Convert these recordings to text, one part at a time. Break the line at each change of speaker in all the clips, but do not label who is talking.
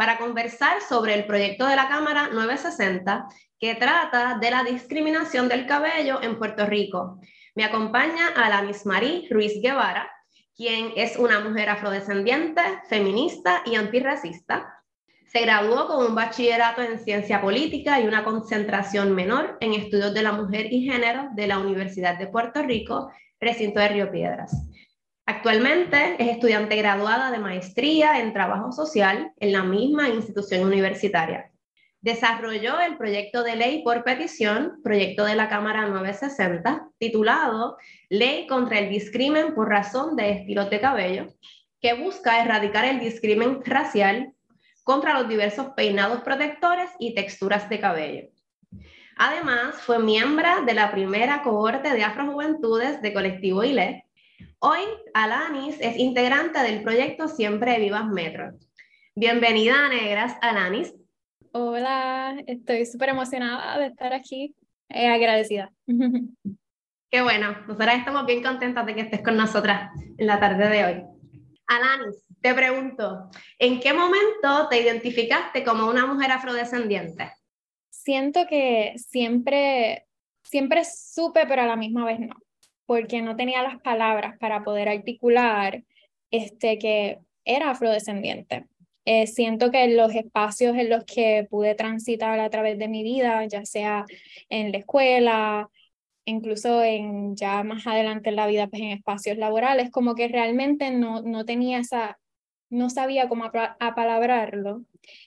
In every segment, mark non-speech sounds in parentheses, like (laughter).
para conversar sobre el proyecto de la Cámara 960 que trata de la discriminación del cabello en Puerto Rico. Me acompaña Alanis Marie Ruiz Guevara, quien es una mujer afrodescendiente, feminista y antirracista. Se graduó con un bachillerato en ciencia política y una concentración menor en estudios de la mujer y género de la Universidad de Puerto Rico, recinto de Río Piedras. Actualmente es estudiante graduada de maestría en trabajo social en la misma institución universitaria desarrolló el proyecto de ley por petición, proyecto de la Cámara 960, titulado Ley contra el discrimen por razón de estilos de cabello, que busca erradicar el discrimen racial contra los diversos peinados protectores y texturas de cabello. Además, fue miembro de la primera cohorte de Afrojuventudes de Colectivo ILE. Hoy, Alanis es integrante del proyecto Siempre Vivas Metro. Bienvenida a Negras, Alanis.
Hola, estoy súper emocionada de estar aquí, eh, agradecida.
Qué bueno, nosotras estamos bien contentas de que estés con nosotras en la tarde de hoy. Alanis, te pregunto, ¿en qué momento te identificaste como una mujer afrodescendiente?
Siento que siempre, siempre supe, pero a la misma vez no, porque no tenía las palabras para poder articular este, que era afrodescendiente. Eh, siento que los espacios en los que pude transitar a través de mi vida, ya sea en la escuela, incluso en ya más adelante en la vida, pues en espacios laborales, como que realmente no, no tenía esa, no sabía cómo apalabrarlo.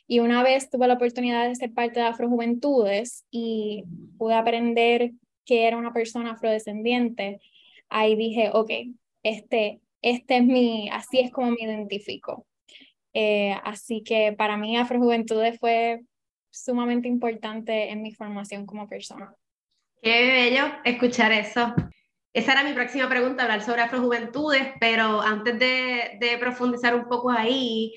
Y una vez tuve la oportunidad de ser parte de Afrojuventudes y pude aprender que era una persona afrodescendiente, ahí dije, ok, este, este es mi, así es como me identifico. Eh, así que para mí Afrojuventudes fue sumamente importante en mi formación como persona.
Qué bello escuchar eso. Esa era mi próxima pregunta, hablar sobre Afrojuventudes, pero antes de, de profundizar un poco ahí,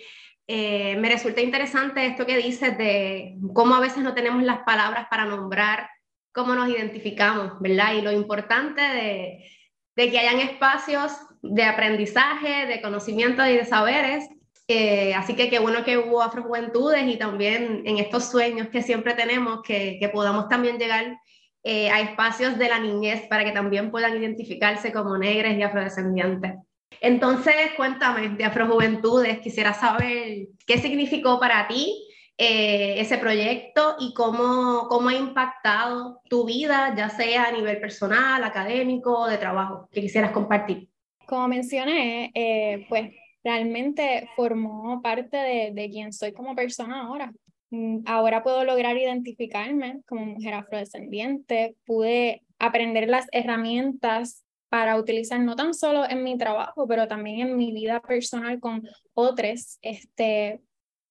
eh, me resulta interesante esto que dices de cómo a veces no tenemos las palabras para nombrar cómo nos identificamos, ¿verdad? Y lo importante de, de que hayan espacios de aprendizaje, de conocimiento y de saberes eh, así que qué bueno que hubo Afrojuventudes y también en estos sueños que siempre tenemos, que, que podamos también llegar eh, a espacios de la niñez para que también puedan identificarse como negres y afrodescendientes. Entonces, cuéntame de Afrojuventudes, quisiera saber qué significó para ti eh, ese proyecto y cómo, cómo ha impactado tu vida, ya sea a nivel personal, académico, de trabajo, que quisieras compartir.
Como mencioné, pues realmente formó parte de, de quien soy como persona ahora. Mm, ahora puedo lograr identificarme como mujer afrodescendiente, pude aprender las herramientas para utilizar no tan solo en mi trabajo, pero también en mi vida personal con otros, este,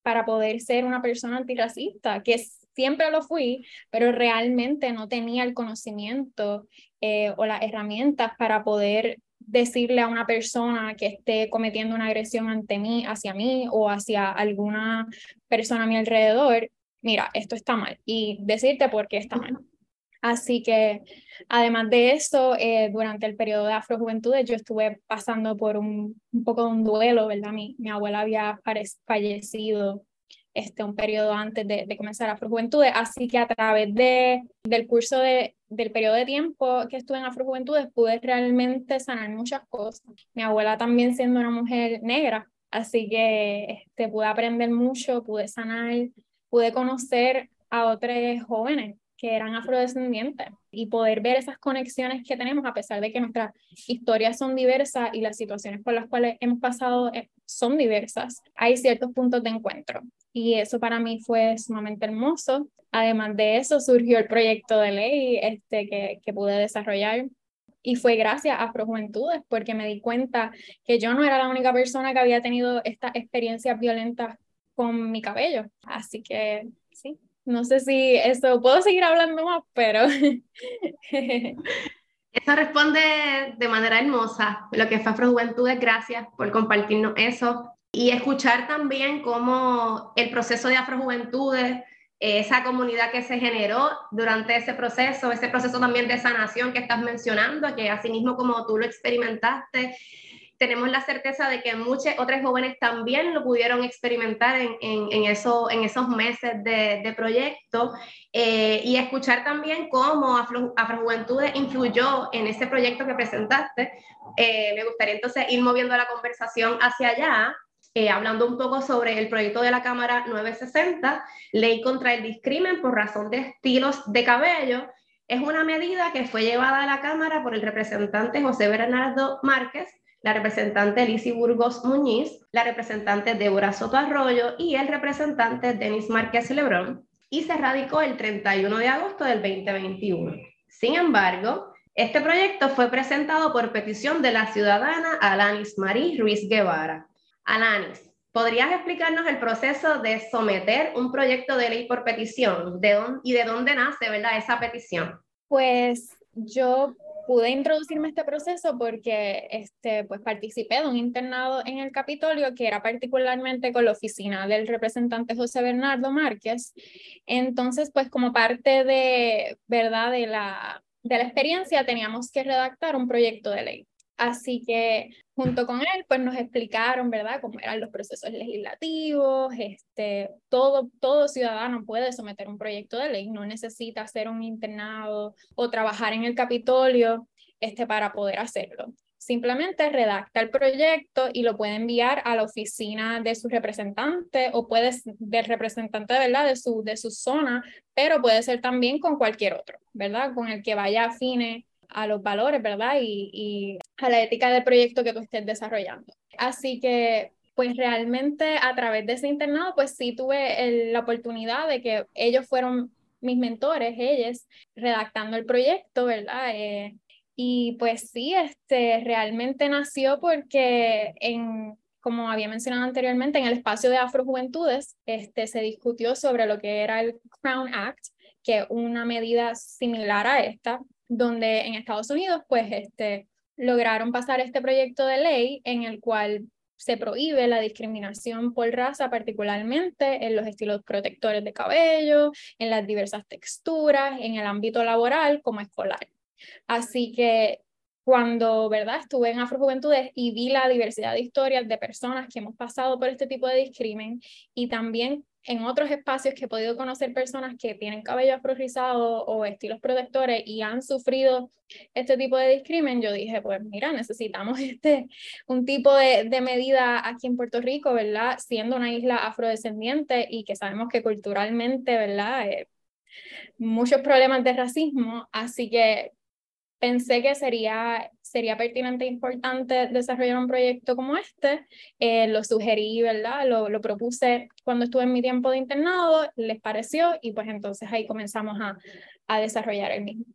para poder ser una persona antirracista, que siempre lo fui, pero realmente no tenía el conocimiento eh, o las herramientas para poder decirle a una persona que esté cometiendo una agresión ante mí, hacia mí o hacia alguna persona a mi alrededor, mira, esto está mal y decirte por qué está mal. Así que, además de eso, eh, durante el periodo de Afrojuventudes yo estuve pasando por un, poco de un duelo, ¿verdad? Mi, mi abuela había fallecido este, un periodo antes de, de comenzar Afrojuventudes, así que a través de, del curso de, del periodo de tiempo que estuve en Afrojuventudes pude realmente sanar muchas cosas. Mi abuela también siendo una mujer negra, así que este, pude aprender mucho, pude sanar, pude conocer a otros jóvenes que eran afrodescendientes y poder ver esas conexiones que tenemos a pesar de que nuestras historias son diversas y las situaciones por las cuales hemos pasado eh, son diversas, hay ciertos puntos de encuentro. Y eso para mí fue sumamente hermoso. Además de eso, surgió el proyecto de ley este, que, que pude desarrollar y fue gracias a Afrojuventudes, porque me di cuenta que yo no era la única persona que había tenido estas experiencias violentas con mi cabello. Así que sí, no sé si eso puedo seguir hablando más, pero... (laughs)
eso responde de manera hermosa. Lo que fue Afrojuventudes, gracias por compartirnos eso. Y escuchar también cómo el proceso de Afrojuventudes esa comunidad que se generó durante ese proceso, ese proceso también de sanación que estás mencionando, que asimismo como tú lo experimentaste, tenemos la certeza de que muchos otros jóvenes también lo pudieron experimentar en, en, eso, en esos meses de, de proyecto eh, y escuchar también cómo Afrojuventudes influyó en ese proyecto que presentaste. Eh, me gustaría entonces ir moviendo la conversación hacia allá eh, hablando un poco sobre el proyecto de la Cámara 960, Ley contra el Discrimen por razón de estilos de cabello. Es una medida que fue llevada a la Cámara por el representante José Bernardo Márquez, la representante Lizy Burgos Muñiz, la representante Débora Soto Arroyo y el representante Denis Márquez Lebrón, y se radicó el 31 de agosto del 2021. Sin embargo, este proyecto fue presentado por petición de la ciudadana Alanis Marie Ruiz Guevara, Alanis, ¿podrías explicarnos el proceso de someter un proyecto de ley por petición? ¿De dónde, ¿Y de dónde nace ¿verdad? esa petición?
Pues yo pude introducirme a este proceso porque este, pues participé de un internado en el Capitolio que era particularmente con la oficina del representante José Bernardo Márquez. Entonces, pues como parte de, ¿verdad? de, la, de la experiencia teníamos que redactar un proyecto de ley. Así que junto con él, pues nos explicaron, ¿verdad?, cómo eran los procesos legislativos, este, todo, todo ciudadano puede someter un proyecto de ley, no necesita hacer un internado o trabajar en el Capitolio este, para poder hacerlo. Simplemente redacta el proyecto y lo puede enviar a la oficina de su representante o puede del representante, ¿verdad?, de su, de su zona, pero puede ser también con cualquier otro, ¿verdad?, con el que vaya afine a los valores, ¿verdad? Y, y a la ética del proyecto que tú estés desarrollando. Así que pues realmente a través de ese internado, pues sí tuve la oportunidad de que ellos fueron mis mentores, ellos, redactando el proyecto, ¿verdad? Eh, y pues sí, este, realmente nació porque en, como había mencionado anteriormente, en el espacio de Afrojuventudes, este, se discutió sobre lo que era el Crown Act, que una medida similar a esta, donde en Estados Unidos pues este, lograron pasar este proyecto de ley en el cual se prohíbe la discriminación por raza, particularmente en los estilos protectores de cabello, en las diversas texturas, en el ámbito laboral como escolar. Así que cuando, ¿verdad? Estuve en Afrojuventudes y vi la diversidad de historias de personas que hemos pasado por este tipo de discrimen y también en otros espacios que he podido conocer personas que tienen cabello afro o estilos protectores y han sufrido este tipo de discrimen, yo dije, pues mira, necesitamos (laughs) este, un tipo de, de medida aquí en Puerto Rico, ¿verdad? Siendo una isla afrodescendiente y que sabemos que culturalmente, ¿verdad? Eh, muchos problemas de racismo, así que pensé que sería, sería pertinente e importante desarrollar un proyecto como este. Eh, lo sugerí, ¿verdad? Lo, lo, propuse cuando estuve en mi tiempo de internado, les pareció y pues entonces ahí comenzamos a, a desarrollar el mismo.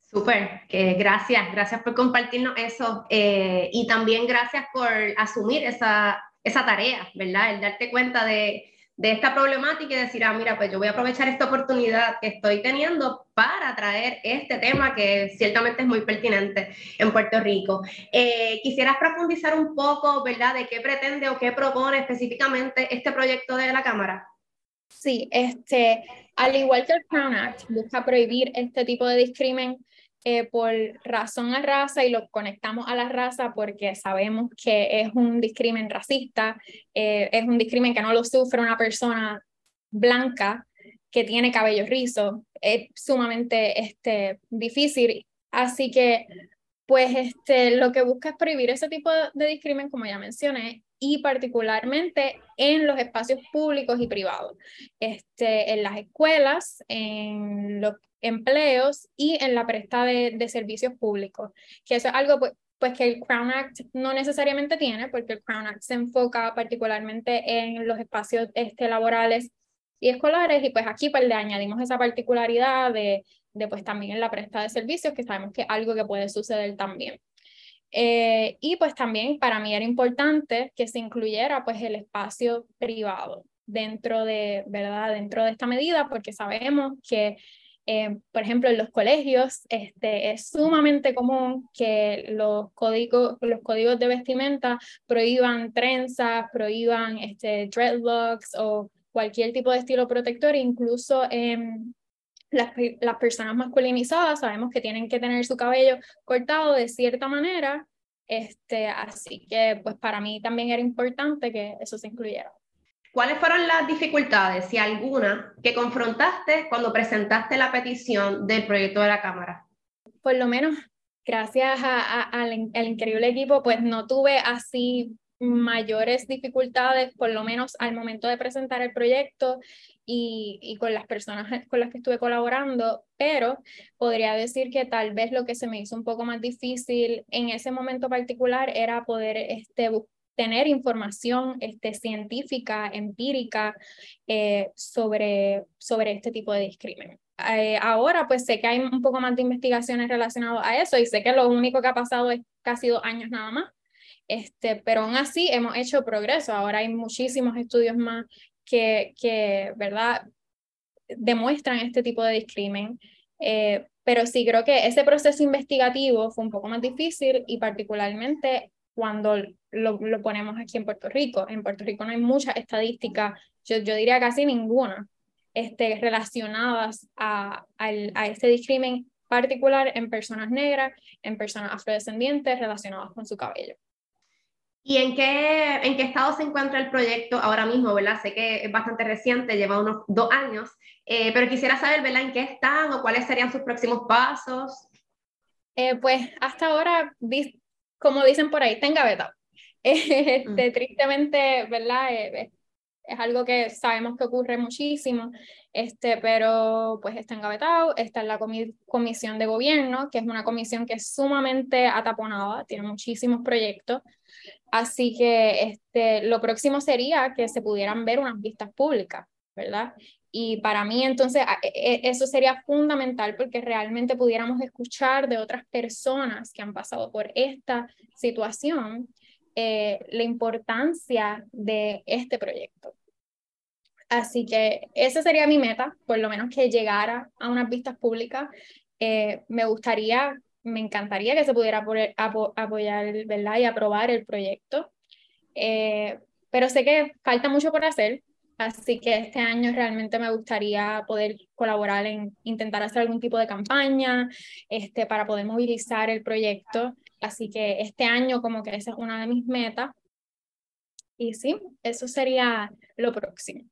Súper, que gracias, gracias por compartirnos eso eh, y también gracias por asumir esa, esa tarea, ¿verdad? El darte cuenta de de esta problemática y decir, ah, mira, pues yo voy a aprovechar esta oportunidad que estoy teniendo para traer este tema que ciertamente es muy pertinente en Puerto Rico. Eh, quisieras profundizar un poco, ¿verdad?, de qué pretende o qué propone específicamente este proyecto de la Cámara.
Sí, este, al igual que el Crown Act, busca prohibir este tipo de discrimen eh, por razón a raza y lo conectamos a la raza porque sabemos que es un discrimen racista, eh, es un discrimen que no lo sufre una persona blanca que tiene cabello rizo, es sumamente este, difícil. Así que, pues, este, lo que busca es prohibir ese tipo de, discrimen, como ya mencioné, y particularmente en los espacios públicos y privados, este, en las escuelas, en los empleos y en la presta de, servicios públicos, que eso es algo pues, pues, que el Crown Act no necesariamente tiene, porque el Crown Act se enfoca particularmente en los espacios este, laborales y escolares, y pues aquí pues le añadimos esa particularidad de, de pues también en la presta de servicios, que sabemos que es algo que puede suceder también. Eh, y pues también para mí era importante que se incluyera pues el espacio privado dentro de, ¿verdad? Dentro de esta medida, porque sabemos que, eh, por ejemplo, en los colegios este, es sumamente común que los códigos, los códigos de vestimenta prohíban trenzas, prohíban este, dreadlocks o cualquier tipo de estilo protector, incluso en las, las, personas masculinizadas sabemos que tienen que tener su cabello cortado de cierta manera, este, así que pues para mí también era importante que eso se incluyera.
¿Cuáles fueron las dificultades, si alguna, que confrontaste cuando presentaste la petición del proyecto de la Cámara?
Por lo menos, gracias al increíble equipo, pues no tuve así mayores dificultades, por lo menos al momento de presentar el proyecto y, con las personas con las que estuve colaborando, pero podría decir que tal vez lo que se me hizo un poco más difícil en ese momento particular era poder este, tener información este, científica, empírica eh, sobre, este tipo de discrimen. Eh, ahora pues sé que hay un poco más de investigaciones relacionadas a eso y sé que lo único que ha pasado es casi dos años nada más este, pero aún así hemos hecho progreso. Ahora hay muchísimos estudios más que, que ¿verdad? demuestran este tipo de discrimen. Eh, pero sí creo que ese proceso investigativo fue un poco más difícil y particularmente cuando lo, lo ponemos aquí en Puerto Rico. En Puerto Rico no hay mucha estadística, yo, yo diría casi ninguna, este, relacionadas a, a, a este discrimen particular en personas negras, en personas afrodescendientes relacionadas con su cabello.
¿Y en qué, en qué estado se encuentra el proyecto ahora mismo, verdad? Sé que es bastante reciente, lleva unos dos años, eh, pero quisiera saber, ¿verdad?, en qué están o cuáles serían sus próximos pasos.
Eh, pues hasta ahora, como dicen por ahí, tenga beta. (laughs) Este, mm. Tristemente, ¿verdad? Eh, es algo que sabemos que ocurre muchísimo, este, pero pues está engavetado, está en la comisión de gobierno, que es una comisión que es sumamente ataponada, tiene muchísimos proyectos, así que este, lo próximo sería que se pudieran ver unas vistas públicas, ¿verdad? Y para mí entonces e, e, eso sería fundamental porque realmente pudiéramos escuchar de otras personas que han pasado por esta situación eh, la importancia de este proyecto. Así que esa sería mi meta, por lo menos que llegara a unas vistas públicas. Eh, me gustaría, me encantaría que se pudiera apoyar ¿verdad? y aprobar el proyecto, eh, pero sé que falta mucho por hacer, así que este año realmente me gustaría poder colaborar en intentar hacer algún tipo de campaña este, para poder movilizar el proyecto Así que este año como que esa es una de mis metas. Y sí, eso sería lo próximo.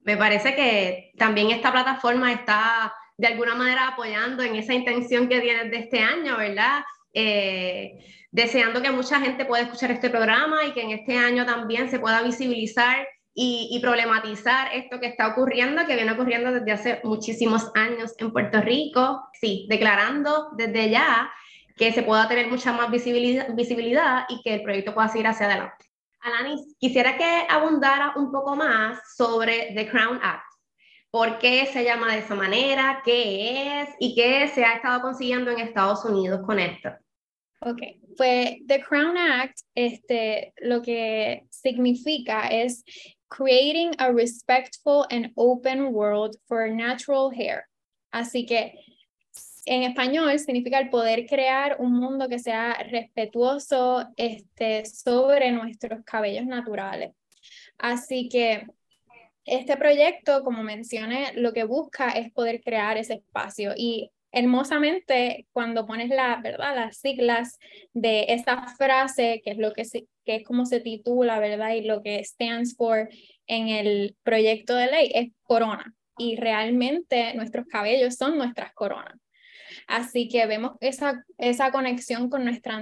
Me parece que también esta plataforma está de alguna manera apoyando en esa intención que tienes de este año, ¿verdad? Eh, deseando que mucha gente pueda escuchar este programa y que en este año también se pueda visibilizar y, y, problematizar esto que está ocurriendo, que viene ocurriendo desde hace muchísimos años en Puerto Rico. Sí, declarando desde ya que se pueda tener mucha más visibilidad, visibilidad y que el proyecto pueda seguir hacia adelante. Alanis, quisiera que abundara un poco más sobre The Crown Act. ¿Por qué se llama de esa manera? ¿Qué es? ¿Y qué se ha estado consiguiendo en Estados Unidos con esto?
Ok, pues The Crown Act, este, lo que significa es creating a respectful and open world for natural hair. Así que en español significa el poder crear un mundo que sea respetuoso este, sobre nuestros cabellos naturales. Así que este proyecto, como mencioné, lo que busca es poder crear ese espacio y hermosamente cuando pones la, ¿verdad? las siglas de esa frase, que es lo que, que es como se titula, ¿verdad? Y lo que stands for en el proyecto de ley es corona. Y realmente nuestros cabellos son nuestras coronas. Así que vemos esa, esa conexión con nuestra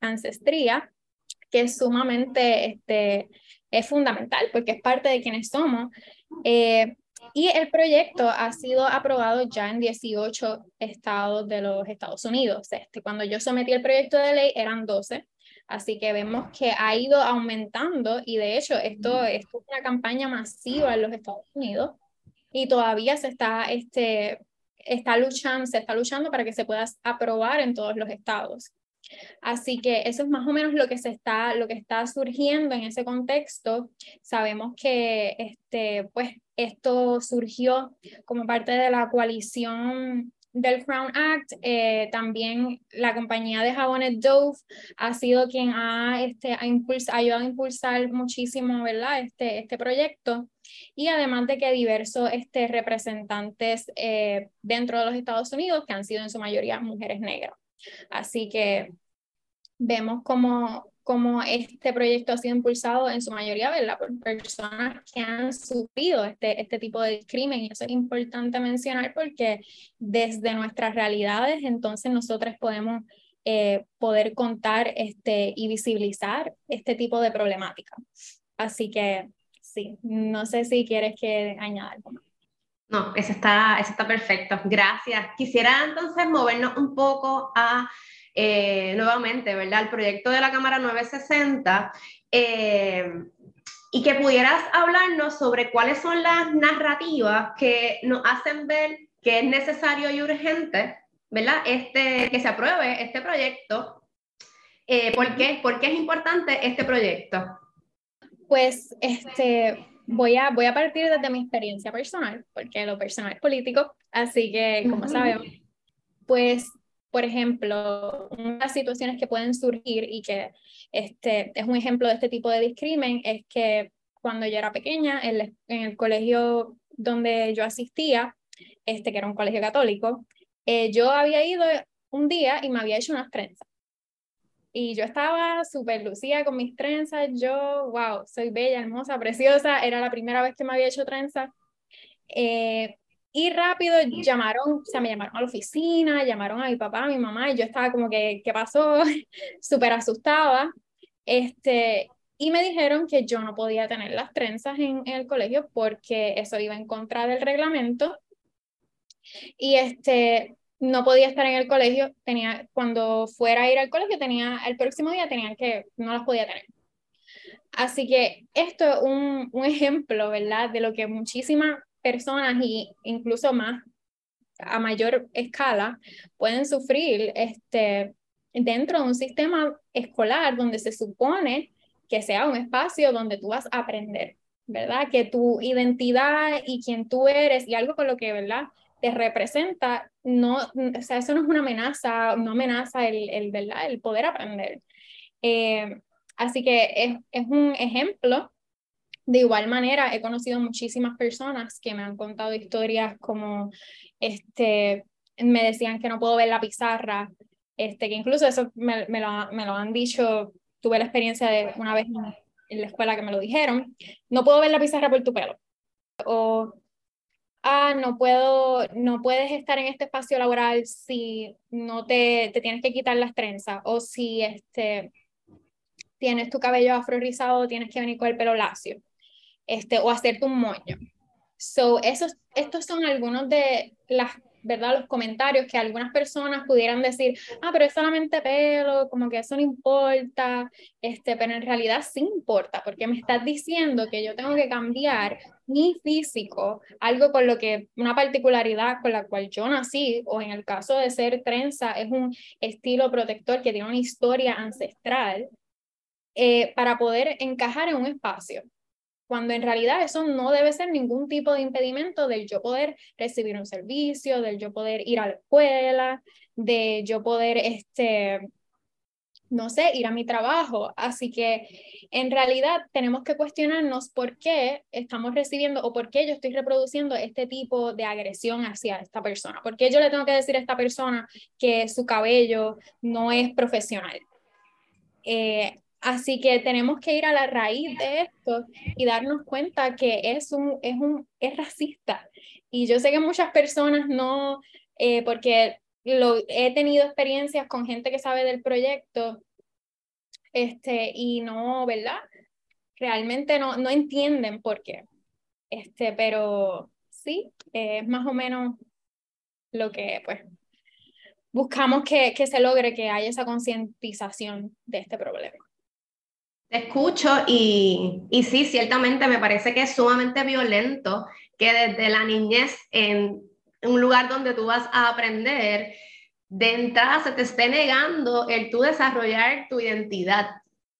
ancestría que es sumamente, este, es fundamental porque es parte de quienes somos. Eh, y el proyecto ha sido aprobado ya en 18 estados de los Estados Unidos. Este, cuando yo sometí el proyecto de ley eran 12, así que vemos que ha ido aumentando y de hecho esto, esto es una campaña masiva en los Estados Unidos y todavía se está, este, está luchando, se está luchando para que se pueda aprobar en todos los estados. Así que eso es más o menos lo que se está, lo que está surgiendo en ese contexto. Sabemos que este, pues, esto surgió como parte de la coalición del Crown Act. Eh, también la compañía de jabones Dove ha sido quien ha, este, ha, ayudado a impulsar muchísimo ¿verdad? Este, este proyecto. Y además de que diversos este, representantes eh, dentro de los Estados Unidos, que han sido en su mayoría mujeres negras. Así que vemos como como este proyecto ha sido impulsado en su mayoría por personas que han sufrido este, este tipo de crimen. Y eso es importante mencionar porque desde nuestras realidades, entonces nosotros podemos eh, poder contar este, y visibilizar este tipo de problemática. Así que sí, no sé si quieres que añada algo más.
No, eso está, eso está perfecto. Gracias. Quisiera entonces movernos un poco a eh, nuevamente, ¿verdad? El proyecto de la Cámara 960 eh, y que pudieras hablarnos sobre cuáles son las narrativas que nos hacen ver que es necesario y urgente, ¿verdad? Este, que se apruebe este proyecto. Eh, ¿por, qué? ¿Por qué es importante este proyecto?
Pues este, voy a, voy a partir desde mi experiencia personal, porque lo personal es político, así que como sabemos, pues por ejemplo, unas situaciones que pueden surgir y que este, es un ejemplo de este tipo de discrimen es que cuando yo era pequeña, en, el colegio donde yo asistía, este, que era un colegio católico, eh, yo había ido un día y me había hecho unas trenzas. Y yo estaba súper lucida con mis trenzas, yo, wow, soy bella, hermosa, preciosa, era la primera vez que me había hecho trenzas. Eh, y rápido llamaron, o sea, me llamaron a la oficina, llamaron a mi papá, a mi mamá, y yo estaba como que, ¿qué pasó? (laughs) Súper asustada. Este, y me dijeron que yo no podía tener las trenzas en, el colegio porque eso iba en contra del reglamento. Y este, no podía estar en el colegio, tenía, cuando fuera a ir al colegio, tenía, el próximo día tenía que, no las podía tener. Así que esto es un, un (laughs) ejemplo, ¿verdad? De lo que muchísimas personas y incluso más a mayor escala pueden sufrir este, dentro de un sistema escolar donde se supone que sea un espacio donde tú vas a aprender, ¿verdad? Que tu identidad y quién tú eres y algo con lo que, ¿verdad? Te representa, no, o sea, eso no es una amenaza, no amenaza el, el ¿verdad? El poder aprender. Eh, así que es, es un ejemplo de igual manera, he conocido muchísimas personas que me han contado historias como, este, me decían que no puedo ver la pizarra, este, que incluso eso me, lo, me lo han dicho, tuve la experiencia de una vez en la escuela que me lo dijeron, no puedo ver la pizarra por tu pelo. O, ah, no puedo, no puedes estar en este espacio laboral si no te, te tienes que quitar las trenzas o si este, tienes tu cabello afro rizado, tienes que venir con el pelo lacio este, o hacerte un moño. So, esos, estos son algunos de las, ¿verdad? Los comentarios que algunas personas pudieran decir, ah, pero es solamente pelo, como que eso no importa, este, pero en realidad sí importa, porque me estás diciendo que yo tengo que cambiar mi físico, algo con lo que, una particularidad con la cual yo nací, o en el caso de ser trenza, es un estilo protector que tiene una historia ancestral, eh, para poder encajar en un espacio cuando en realidad eso no debe ser ningún tipo de impedimento del yo poder recibir un servicio, del yo poder ir a la escuela, de yo poder, este, no sé, ir a mi trabajo. Así que en realidad tenemos que cuestionarnos por qué estamos recibiendo o por qué yo estoy reproduciendo este tipo de agresión hacia esta persona. ¿Por qué yo le tengo que decir a esta persona que su cabello no es profesional? Eh, Así que tenemos que ir a la raíz de esto y darnos cuenta que es, un, es, un, es racista. Y yo sé que muchas personas no, eh, porque lo, he tenido experiencias con gente que sabe del proyecto, este, y no, ¿verdad? Realmente no, no entienden por qué. Este, pero sí, es más o menos lo que pues buscamos que, que se logre, que haya esa concientización de este problema.
Te escucho y, y sí, ciertamente me parece que es sumamente violento que desde la niñez en un lugar donde tú vas a aprender, de entrada se te esté negando el tú desarrollar tu identidad.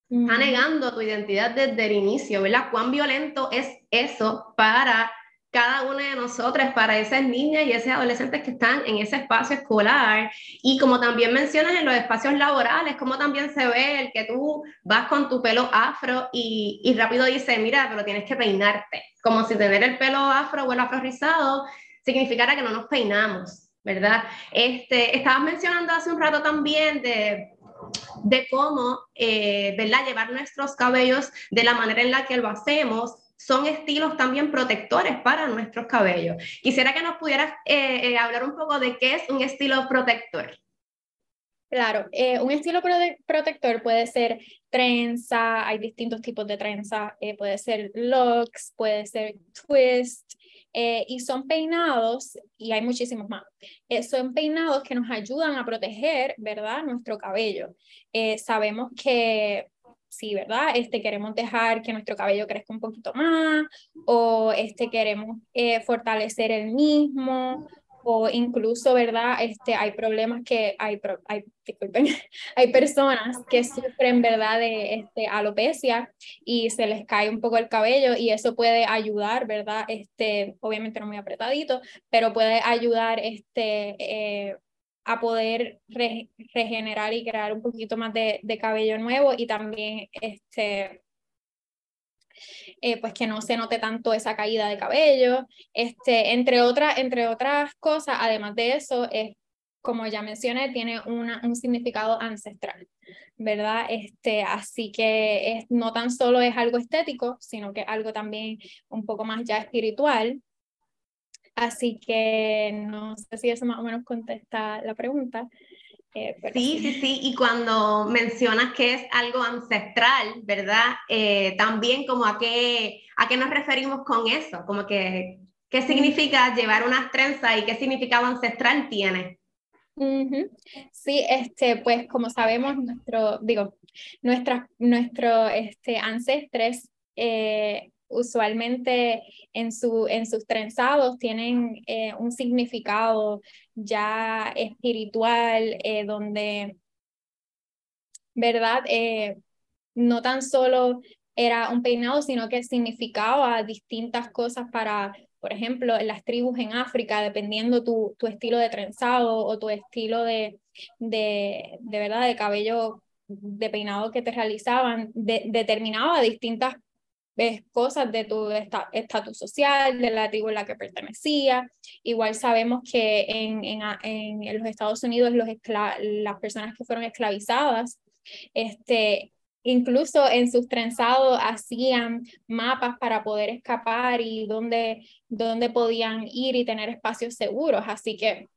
Está negando tu identidad desde el inicio, ¿verdad? Cuán violento es eso para cada una de nosotras, para esas niñas y esos adolescentes que están en ese espacio escolar. Y como también mencionas en los espacios laborales, como también se ve el que tú vas con tu pelo afro y, y rápido dice, mira, pero tienes que peinarte. Como si tener el pelo afro o el afro rizado significara que no nos peinamos, ¿verdad? Este, estabas mencionando hace un rato también de de cómo, eh, ¿verdad?, llevar nuestros cabellos de la manera en la que lo hacemos son estilos también protectores para nuestros cabellos. Quisiera que nos pudieras eh, eh, hablar un poco de qué es un estilo protector.
Claro, eh, un estilo protector puede ser trenza, hay distintos tipos de trenza, puede ser locks, puede ser twist, y son peinados, y hay muchísimos más, son peinados que nos ayudan a proteger, ¿verdad?, nuestro cabello. sabemos que si, ¿verdad? Este, queremos dejar que nuestro cabello crezca un poquito más o este, queremos eh, fortalecer el mismo o incluso, ¿verdad? Este, hay problemas que hay, hay, (laughs) hay personas que sufren, ¿verdad? De este, alopecia y se les cae un poco el cabello y eso puede ayudar, ¿verdad? Este, obviamente no muy apretadito, pero puede ayudar este, eh, a poder regenerar y crear un poquito más de, cabello nuevo y también este, eh, pues que no se note tanto esa caída de cabello, este, entre, otras, entre otras cosas, además de eso, es, como ya mencioné, tiene una, un significado ancestral, ¿verdad? Este, así que es, no tan solo es algo estético, sino que algo también un poco más ya espiritual, Así que no sé si eso más o menos contesta la pregunta.
Eh, sí, sí, sí, y cuando mencionas que es algo ancestral, ¿verdad? Eh, también como a qué, a qué nos referimos con eso, como que, ¿qué significa llevar unas trenzas y qué significado ancestral tiene?
Sí, este, pues como sabemos, nuestro, digo, nuestra, nuestro este, ancestres eh, usualmente en, su, en sus trenzados tienen eh, un significado ya espiritual, eh, donde, ¿verdad? Eh, no tan solo era un peinado, sino que significaba distintas cosas para, por ejemplo, en las tribus en África, dependiendo tu, tu estilo de trenzado o tu estilo de, de, de verdad, de cabello de peinado que te realizaban, determinaba distintas ves cosas de tu estatus social, de la tribu en la que pertenecía. Igual sabemos que en, en, en los Estados Unidos los las personas que fueron esclavizadas, este, incluso en sus trenzados hacían mapas para poder escapar y dónde, dónde podían ir y tener espacios seguros. Así que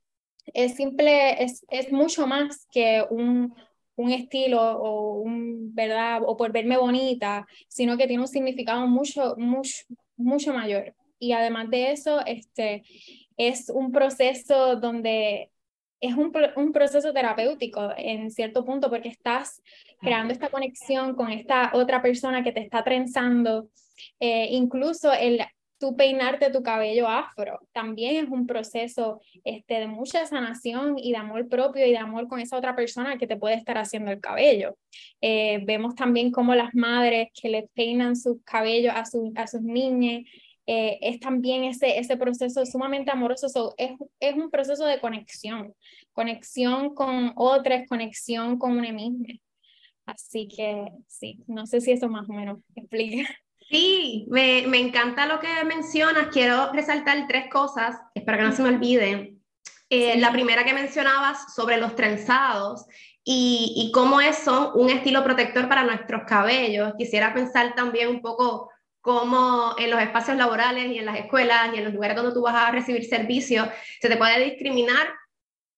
es simple, es, es mucho más que un, un estilo o un, ¿verdad? O por verme bonita, sino que tiene un significado mucho, mucho, mucho mayor. Y además de eso, este, es un proceso donde es un, un, proceso terapéutico en cierto punto porque estás creando esta conexión con esta otra persona que te está trenzando. Eh, incluso el tú peinarte tu cabello afro. También es un proceso este, de mucha sanación y de amor propio y de amor con esa otra persona que te puede estar haciendo el cabello. Eh, vemos también cómo las madres que le peinan sus cabellos a, a sus niñas, eh, es también ese, ese proceso sumamente amoroso, es, es un proceso de conexión, conexión con otras, conexión con una misma. Así que sí, no sé si eso más o menos explica.
Sí, me, me, encanta lo que mencionas. Quiero resaltar tres cosas, espero que no se me olviden. Eh, la primera que mencionabas sobre los trenzados y, y cómo es, son un estilo protector para nuestros cabellos. Quisiera pensar también un poco cómo en los espacios laborales y en las escuelas y en los lugares donde tú vas a recibir servicios se te puede discriminar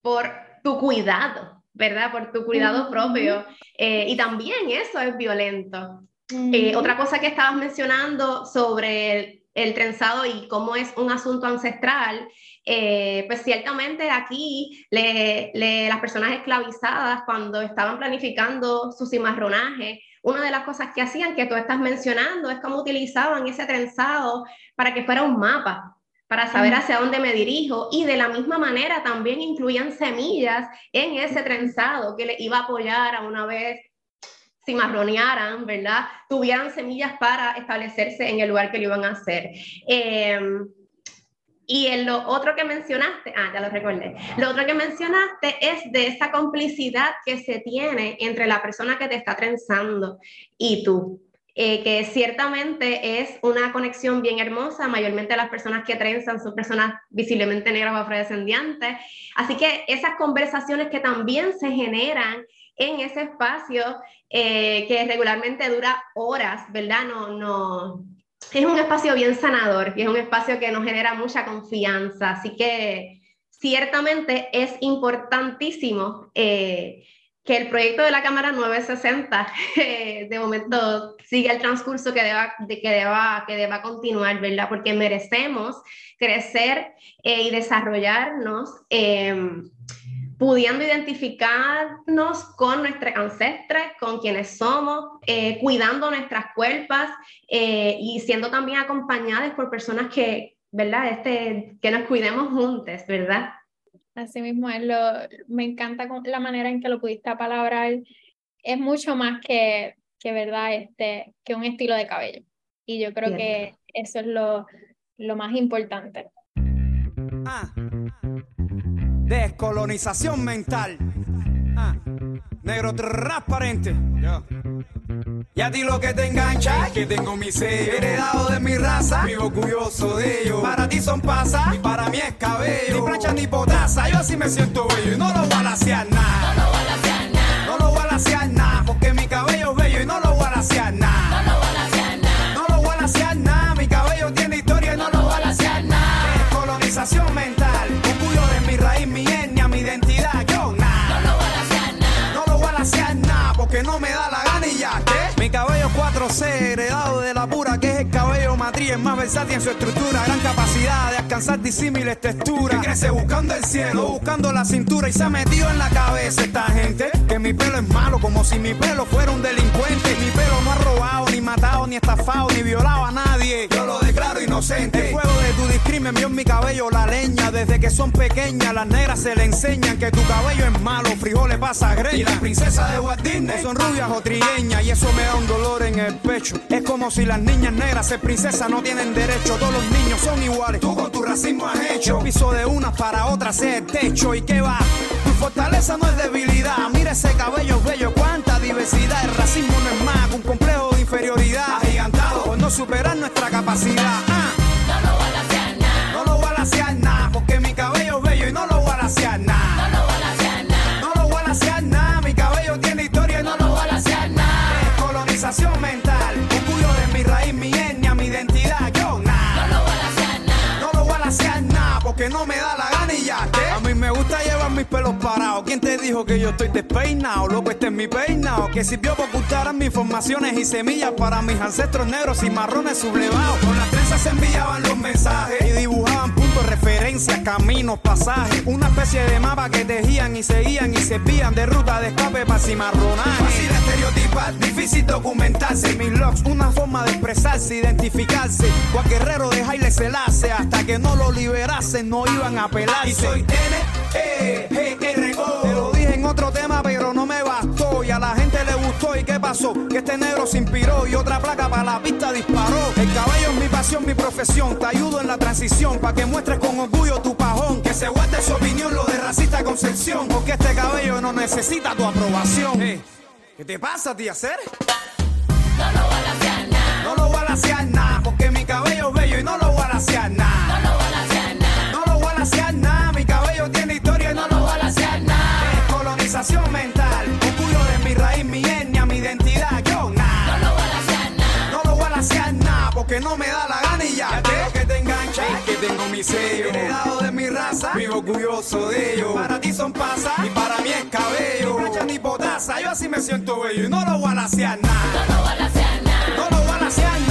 por tu cuidado ¿verdad? Por tu cuidado propio. Eh, y también eso es violento. Eh, otra cosa que estabas mencionando sobre el, trenzado y cómo es un asunto ancestral, eh, pues ciertamente aquí las personas esclavizadas cuando estaban planificando su cimarronaje, una de las cosas que hacían que tú estás mencionando es cómo utilizaban ese trenzado para que fuera un mapa, para saber hacia dónde me dirijo. Y de la misma manera también incluían semillas en ese trenzado que le iba a apoyar a una vez si marronearan, ¿verdad? Tuvieran semillas para establecerse en el lugar que lo iban a hacer. Em, y en lo otro que mencionaste, ah, ya lo recordé, lo otro que mencionaste es de esa complicidad que se tiene entre la persona que te está trenzando y tú. Eh, que ciertamente es una conexión bien hermosa, mayormente las personas que trenzan son personas visiblemente negras o afrodescendientes, así que esas conversaciones que también se generan en ese espacio eh, que regularmente dura horas, ¿verdad? No, no, es un espacio bien sanador y es un espacio que nos genera mucha confianza, así que ciertamente es importantísimo eh, que el proyecto de la Cámara 960 (laughs) eh, de momento siga el transcurso que deba, de, que deba, que deba continuar, ¿verdad? Porque merecemos crecer eh, y desarrollarnos em, pudiendo identificarnos con nuestros ancestres, con quienes somos, eh, cuidando nuestras cuerpas y siendo también acompañadas por personas que, ¿verdad? Este, que nos cuidemos juntos, ¿verdad?
Así mismo es, lo, me encanta la manera en que lo pudiste apalabrar. Es mucho más que, que, ¿verdad? Este, que un estilo de cabello. Y yo creo que eso es lo, lo más importante.
Ah, descolonización mental. Ah, negro transparente. Y a ti lo que te engancha es que tengo mi sello heredado de mi raza, vivo curioso de ello. Para ti son pasas y para mí es cabello. Ni plancha ni potasa, yo así me siento bello y no lo voy a lasear nada. No lo voy a lasear nada. No lo voy a lasear nada, porque mi cabello es bello y no lo voy a lasear nada. No 4C, heredado de la pura, que es el cabello matriz, es más versátil en su estructura, gran capacidad de alcanzar disímiles texturas. Que crece buscando el cielo, buscando la cintura y se ha metido en la cabeza esta gente que mi pelo es malo, como si mi pelo fuera un delincuente. Mi pelo no matado, ni estafado, ni violado a nadie. Yo lo declaro inocente. El fuego de tu discrimen vio en mi cabello la leña. Desde que son pequeñas, las negras se le enseñan que tu cabello es malo, frijoles pasa greña. Y la princesa de Walt Disney son rubias o trigueñas y eso me da un dolor en el pecho. Es como si las niñas negras ser princesas no tienen derecho. Todos los niños son iguales. Tú con tu racismo has hecho. piso de unas para otras es el techo. ¿Y qué va? Tu fortaleza no es debilidad. Mira ese cabello bello, cuánta diversidad. El racismo no es más que un inferioridad. Agigantado por no superar nuestra capacidad. Ah. No lo voy a lasear nada. No lo voy a lasear nada. Porque mi cabello es bello y no lo voy a lasear nada. No lo voy a lasear nada. No lo voy a lasear nada. Mi cabello tiene historia y no lo voy a lasear nada. Descolonización mental. Orgullo de mi raíz, mi etnia, mi identidad. Yo nada. No lo voy a lasear nada. No lo voy a lasear nada. Porque no me da la gana y ya. ¿qué? Mis pelos parados. ¿Quién te dijo que yo estoy despeinado? Loco, este es mi peinado. Que sirvió para ocultar mis informaciones y semillas para mis ancestros negros y marrones sublevados. Con las trenzas se enviaban los mensajes y dibujaban puntos de referencia, caminos, pasajes. Una especie de mapa que tejían y seguían y servían de ruta de escape para cimarronaje. Fácil estereotipar, difícil documentarse. Mis logs, una forma de expresarse, identificarse. Cual guerrero de Haile Selassie, hasta que no lo liberasen, no iban a pelarse. Y soy N-E-G-R-O. Te lo dije en otro tema, pero no me Y a la gente le gustó. ¿Y qué pasó? Que este negro se inspiró y otra placa para la pista disparó. El cabello es mi pasión, mi profesión. Te ayudo en la transición para que muestres con orgullo tu pajón. Que se guarde su opinión, lo de racista concepción. Porque este cabello no necesita tu aprobación. Eh, ¿Qué te pasa, tía Ser? No lo voy a lasear nada. No lo voy a lasear nada. Porque mi cabello es bello y no lo voy a lasear nada. No No me da la gana y ya. Ya te que te engancha. Es que tengo mi sello. Heredado de mi raza, vivo orgulloso de ello. Para ti son pasas y para mí es cabello. Ni plancha ni potasa, yo así me siento bello y no lo voy a nada. No lo voy a nada. No lo voy a nada.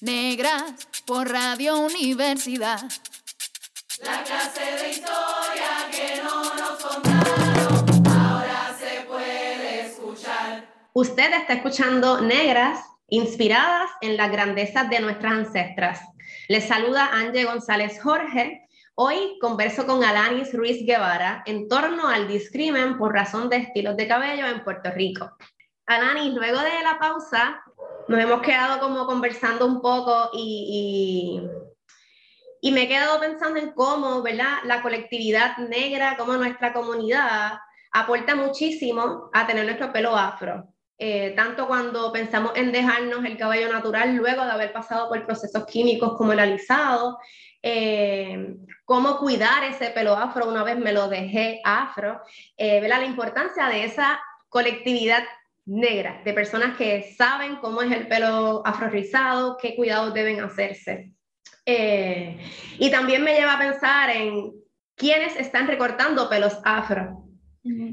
negras por Radio Universidad. La clase de historia que no nos contaron, ahora se puede escuchar.
Usted está escuchando Negras, inspiradas en las grandezas de nuestras ancestras. Les saluda Angie González Jorge. Hoy converso con Alanis Ruiz Guevara en torno al discrimen por razón de estilos de cabello en Puerto Rico. Alanis, luego de la pausa, nos hemos quedado como conversando un poco y, y, y me he quedado pensando en cómo, ¿verdad? La colectividad negra, cómo nuestra comunidad aporta muchísimo a tener nuestro pelo afro. Eh, tanto cuando pensamos en dejarnos el cabello natural luego de haber pasado por procesos químicos como el alisado, eh, cómo cuidar ese pelo afro una vez me lo dejé afro, eh, ¿verdad? la importancia de esa colectividad negra, de personas que saben cómo es el pelo afro rizado, qué cuidados deben hacerse. Eh, y también me lleva a pensar en quiénes están recortando pelos afro.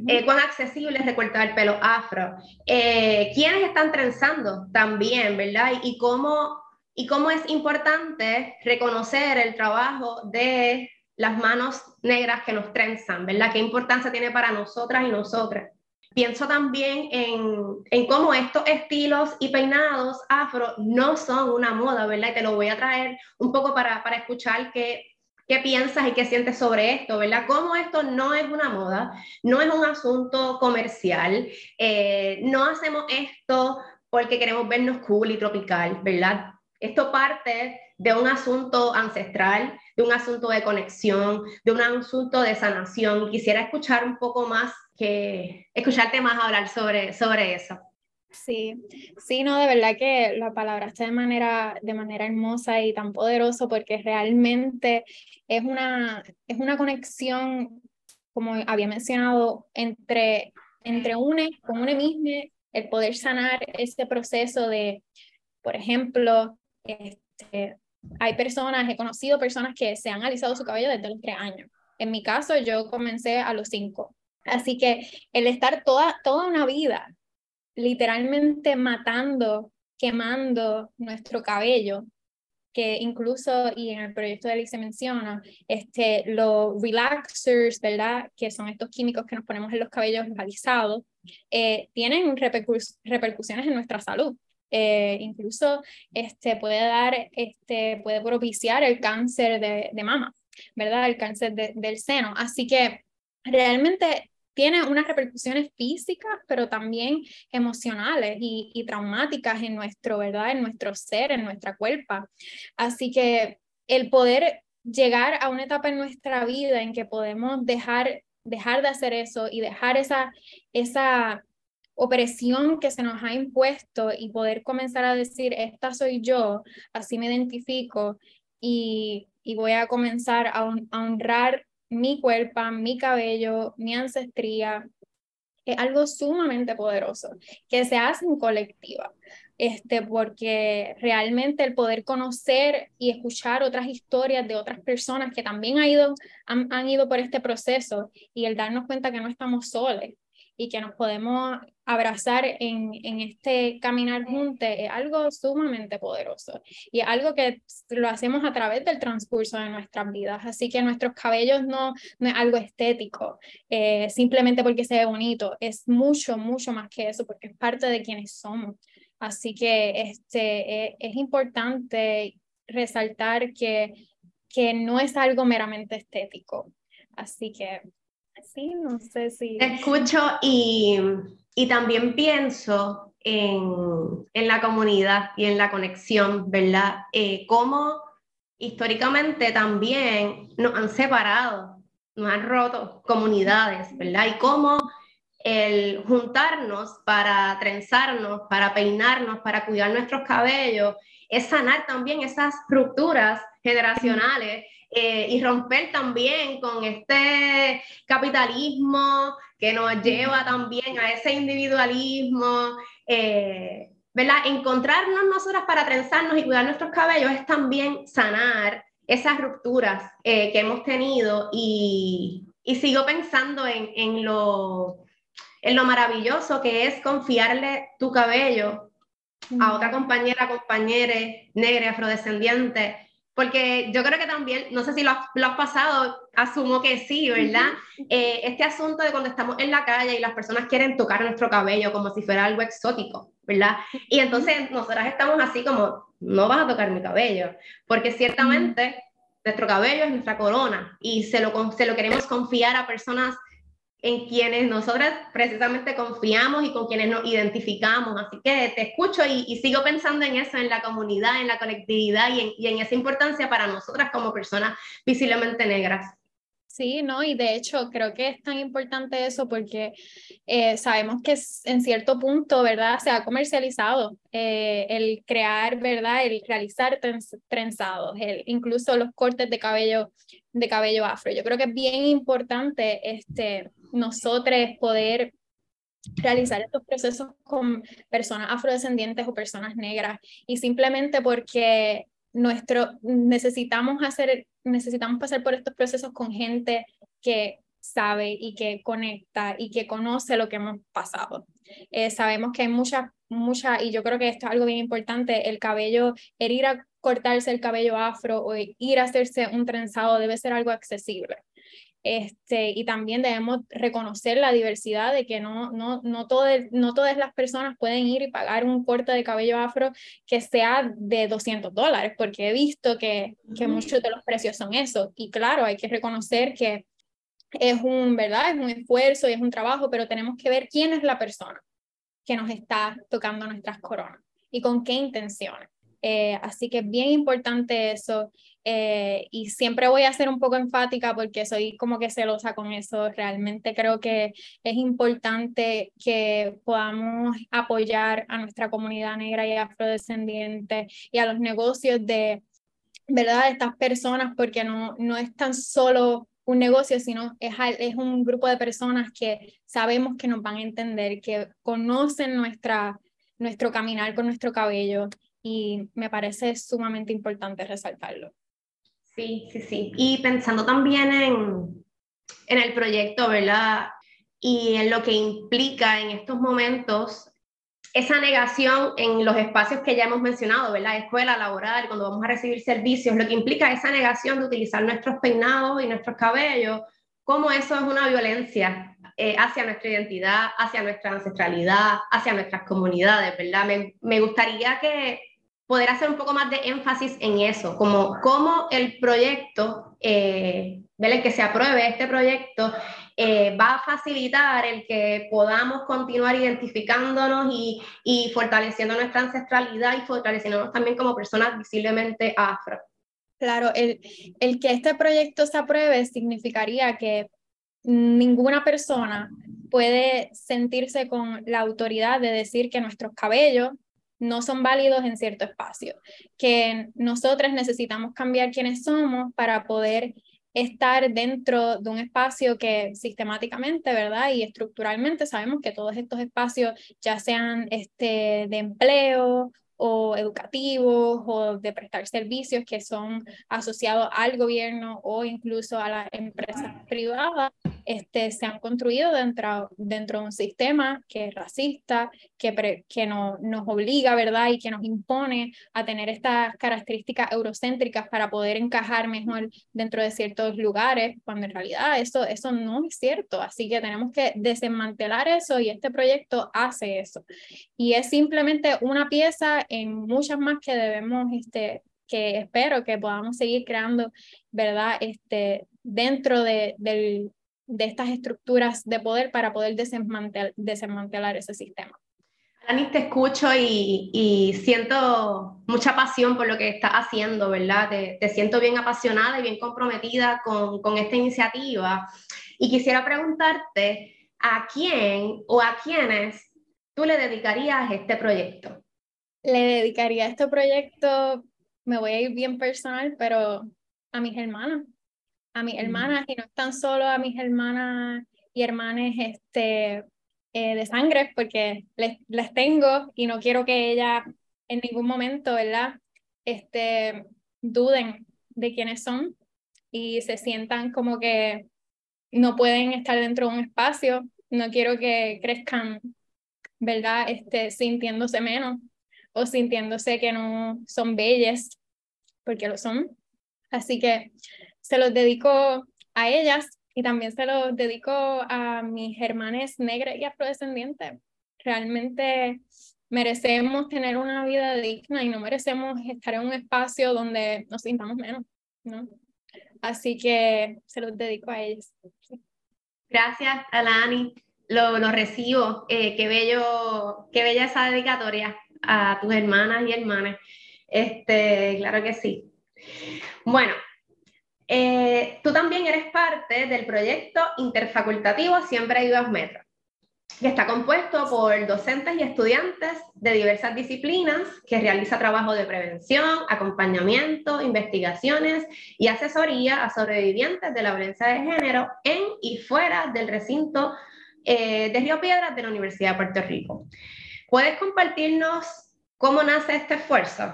Eh, cuán accesible es recortar el pelo afro, eh, quiénes están trenzando también, ¿verdad? Y, y, cómo, y cómo es importante reconocer el trabajo de las manos negras que nos trenzan, ¿verdad? ¿Qué importancia tiene para nosotras y nosotras? Pienso también en, en cómo estos estilos y peinados afro no son una moda, ¿verdad? Y te lo voy a traer un poco para, para escuchar qué, qué piensas y qué sientes sobre esto, ¿verdad? Cómo esto no es una moda, no es un asunto comercial, eh, no hacemos esto porque queremos vernos cool y tropical, ¿verdad? Esto parte de un asunto ancestral, de un asunto de conexión, de un asunto de sanación. Quisiera escuchar un poco más, que escucharte más hablar sobre, sobre eso.
Sí, sí, no, de verdad que la palabra está de manera, de manera hermosa y tan poderoso porque realmente es una, es una conexión, como había mencionado, entre, entre une, con une mismo, el poder sanar ese proceso de, por ejemplo, este, hay personas, he conocido personas que se han alisado su cabello desde los tres años. En mi caso, yo comencé a los cinco. Así que el estar toda, toda una vida literalmente matando, quemando nuestro cabello, que incluso, y en el proyecto de Alice se menciona, este, los relaxers, ¿verdad? Que son estos químicos que nos ponemos en los cabellos alisados, eh, tienen repercus repercusiones en nuestra salud. Eh, incluso este, puede dar, este, puede propiciar el cáncer de, mama, ¿verdad? El cáncer de, del seno. Así que realmente tiene unas repercusiones físicas, pero también emocionales y, y, traumáticas en nuestro, ¿verdad? En nuestro ser, en nuestra cuerpo. Así que el poder llegar a una etapa en nuestra vida en que podemos dejar, dejar de hacer eso y dejar esa, esa opresión que se nos ha impuesto y poder comenzar a decir, esta soy yo, así me identifico y, y voy a comenzar a, a honrar mi cuerpo, mi cabello, mi ancestría, es algo sumamente poderoso que se hace en colectiva, este, porque realmente el poder conocer y escuchar otras historias de otras personas que también han ido, han, han ido por este proceso y el darnos cuenta que no estamos solos y que nos podemos abrazar en, en este caminar juntos es algo sumamente poderoso y algo que lo hacemos a través del transcurso de nuestras vidas. Así que nuestros cabellos no, no es algo estético, eh, simplemente porque se ve bonito, es mucho, mucho más que eso, porque es parte de quienes somos. Así que este, es, es importante resaltar que, que no es algo meramente estético, Así que, sí, no sé si...
Te escucho y, y también pienso en, en, la comunidad y en la conexión, ¿verdad? Eh, cómo históricamente también nos han separado, nos han roto comunidades, ¿verdad? Y cómo el juntarnos para trenzarnos, para peinarnos, para cuidar nuestros cabellos, es sanar también esas rupturas generacionales eh, y romper también con este capitalismo que nos lleva también a ese individualismo. Eh, ¿verdad? Encontrarnos nosotras para trenzarnos y cuidar nuestros cabellos es también sanar esas rupturas eh, que hemos tenido y, y sigo pensando en, en, lo, en lo maravilloso que es confiarle tu cabello a otra compañera, compañera negra, afrodescendiente, porque yo creo que también, no sé si lo has, pasado, asumo que sí, ¿verdad? Eh, este asunto de cuando estamos en la calle y las personas quieren tocar nuestro cabello como si fuera algo exótico, ¿verdad? Y entonces nosotras estamos así como, no vas a tocar mi cabello, porque ciertamente nuestro cabello es nuestra corona y se lo, se lo queremos confiar a personas en quienes nosotras precisamente confiamos y con quienes nos identificamos. Así que te escucho y, sigo pensando en eso, en la comunidad, en la conectividad y en, y en esa importancia para nosotras como personas visiblemente negras.
Sí, no, y de hecho creo que es tan importante eso porque eh, sabemos que en cierto punto, ¿verdad? Se ha comercializado eh, el crear, ¿verdad? El realizar trenzados, el, incluso los cortes de cabello, de cabello afro. Yo creo que es bien importante este, nosotros poder realizar estos procesos con personas afrodescendientes o personas negras y simplemente porque nuestro necesitamos hacer necesitamos pasar por estos procesos con gente que sabe y que conecta y que conoce lo que hemos pasado. Eh, sabemos que hay muchas, muchas, y yo creo que esto es algo bien importante, el cabello, el ir a cortarse el cabello afro o ir a hacerse un trenzado debe ser algo accesible. Este, y también debemos reconocer la diversidad de que no, no, no, no todas las personas pueden ir y pagar un corte de cabello afro que sea de 200 dólares, porque he visto que, que muchos de los precios son eso. Y claro, hay que reconocer que es un, ¿verdad? Es un esfuerzo y es un trabajo, pero tenemos que ver quién es la persona que nos está tocando nuestras coronas y con qué intenciones. Eh, así que es bien importante eso. Eh, y siempre voy a ser un poco enfática porque soy como que celosa con eso. Realmente creo que es importante que podamos apoyar a nuestra comunidad negra y afrodescendiente y a los negocios de, ¿verdad? estas personas porque no, no es tan solo un negocio, sino es, es un grupo de personas que sabemos que nos van a entender, que conocen nuestra, nuestro caminar con nuestro cabello y me parece sumamente importante resaltarlo.
Sí, sí, sí. Y pensando también en, en el proyecto, ¿verdad? Y en lo que implica en estos momentos esa negación en los espacios que ya hemos mencionado, ¿verdad? Escuela, laboral, cuando vamos a recibir servicios, lo que implica esa negación de utilizar nuestros peinados y nuestros cabellos, cómo eso es una violencia eh, hacia nuestra identidad, hacia nuestra ancestralidad, hacia nuestras comunidades, ¿verdad? Me, me gustaría que poder hacer un poco más de énfasis en eso, como cómo el proyecto, eh, el que se apruebe este proyecto, eh, va a facilitar el que podamos continuar identificándonos y, y fortaleciendo nuestra ancestralidad y fortaleciéndonos también como personas visiblemente afro.
Claro, el, el que este proyecto se apruebe significaría que ninguna persona puede sentirse con la autoridad de decir que nuestros cabellos no son válidos en cierto espacio, que nosotros necesitamos cambiar quiénes somos para poder estar dentro de un espacio que sistemáticamente, ¿verdad? Y estructuralmente sabemos que todos estos espacios, ya sean este, de empleo o educativos o de prestar servicios que son asociados al gobierno o incluso a las empresas privadas, este, se han construido dentro, dentro de un sistema que es racista, que, que no, nos obliga, ¿verdad? Y que nos impone a tener estas características eurocéntricas para poder encajar mejor dentro de ciertos lugares, cuando en realidad eso, eso no es cierto. Así que tenemos que desmantelar eso y este proyecto hace eso. Y es simplemente una pieza en muchas más que debemos este, que espero que podamos seguir creando, ¿verdad? Este, dentro de, de estas estructuras de poder para poder desmantelar, desmantelar ese sistema.
Dani, te escucho y, siento mucha pasión por lo que estás haciendo, ¿verdad? Te, siento bien apasionada y bien comprometida con, con, esta iniciativa. Y quisiera preguntarte a quién o a quiénes tú le dedicarías este proyecto.
Le dedicaría este proyecto, me voy a ir bien personal, pero a mis hermanas, a mis hermanas, y no tan solo a mis hermanas y hermanes este, eh, de sangre porque les, les tengo y no quiero que ellas en ningún momento, ¿verdad? Este, duden de quiénes son y se sientan como que no pueden estar dentro de un espacio. No quiero que crezcan, ¿verdad? Este, sintiéndose menos o sintiéndose que no son bellas, porque lo son. Así que se los dedico a ellas y también se lo dedico a mis hermanas negras y afrodescendientes. Realmente merecemos tener una vida digna y no merecemos estar en un espacio donde nos sintamos menos, ¿no? Así que se los dedico a ellos.
Gracias, Alani. Lo, lo recibo. Eh, qué, bello, qué bella esa dedicatoria a tus hermanas y hermanas. Este, claro que sí. Bueno, eh, tú también eres parte del proyecto interfacultativo Siempre Vivas Metro, que está compuesto por docentes y estudiantes de diversas disciplinas que realiza trabajo de prevención, acompañamiento, investigaciones y asesoría a sobrevivientes de la violencia de género en y fuera del recinto eh, de Río Piedras de la Universidad de Puerto Rico. ¿Puedes compartirnos cómo nace este esfuerzo?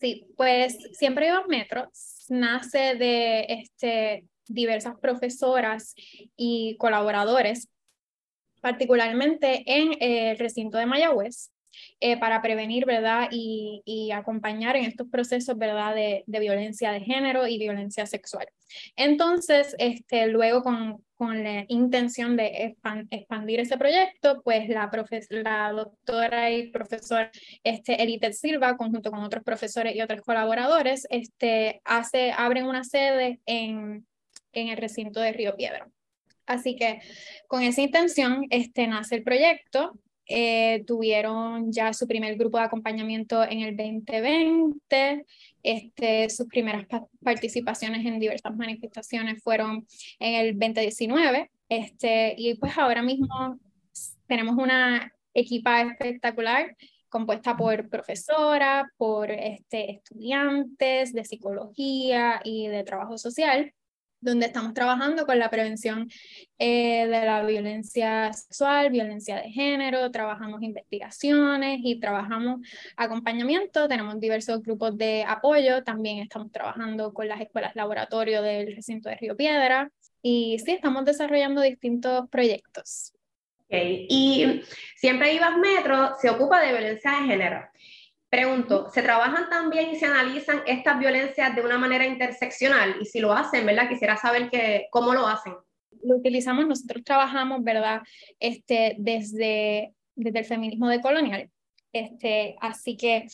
Sí, pues Siempre Vivas Metro nace de este, diversas profesoras y colaboradores, particularmente en el recinto de Mayagüez, eh, para prevenir, ¿verdad? Y, acompañar en estos procesos, ¿verdad? De, violencia de género y violencia sexual. Entonces, este, luego con, con la intención de expandir ese proyecto, pues la, la doctora y profesora este, Elite Silva, conjunto con otros profesores y otros colaboradores, este, hace, abren una sede en, en el recinto de Río Piedra. Así que con esa intención este, nace el proyecto eh, tuvieron ya su primer grupo de acompañamiento en el 2020. Este, sus primeras participaciones en diversas manifestaciones fueron en el 2019. Este, y pues ahora mismo tenemos una equipa espectacular compuesta por profesoras, por este, estudiantes de psicología y de trabajo social donde estamos trabajando con la prevención eh, de la violencia sexual, violencia de género, trabajamos investigaciones y trabajamos acompañamiento, tenemos diversos grupos de apoyo, también estamos trabajando con las escuelas laboratorio del recinto de Río Piedra y sí, estamos desarrollando distintos proyectos.
Y siempre IVAS Metro se ocupa de violencia de género. Pregunto, ¿se trabajan también y se analizan estas violencias de una manera interseccional? Y si lo hacen, ¿verdad? Quisiera saber que, cómo lo hacen.
Lo utilizamos, nosotros trabajamos, ¿verdad? Este, desde, desde el feminismo decolonial. Este, así que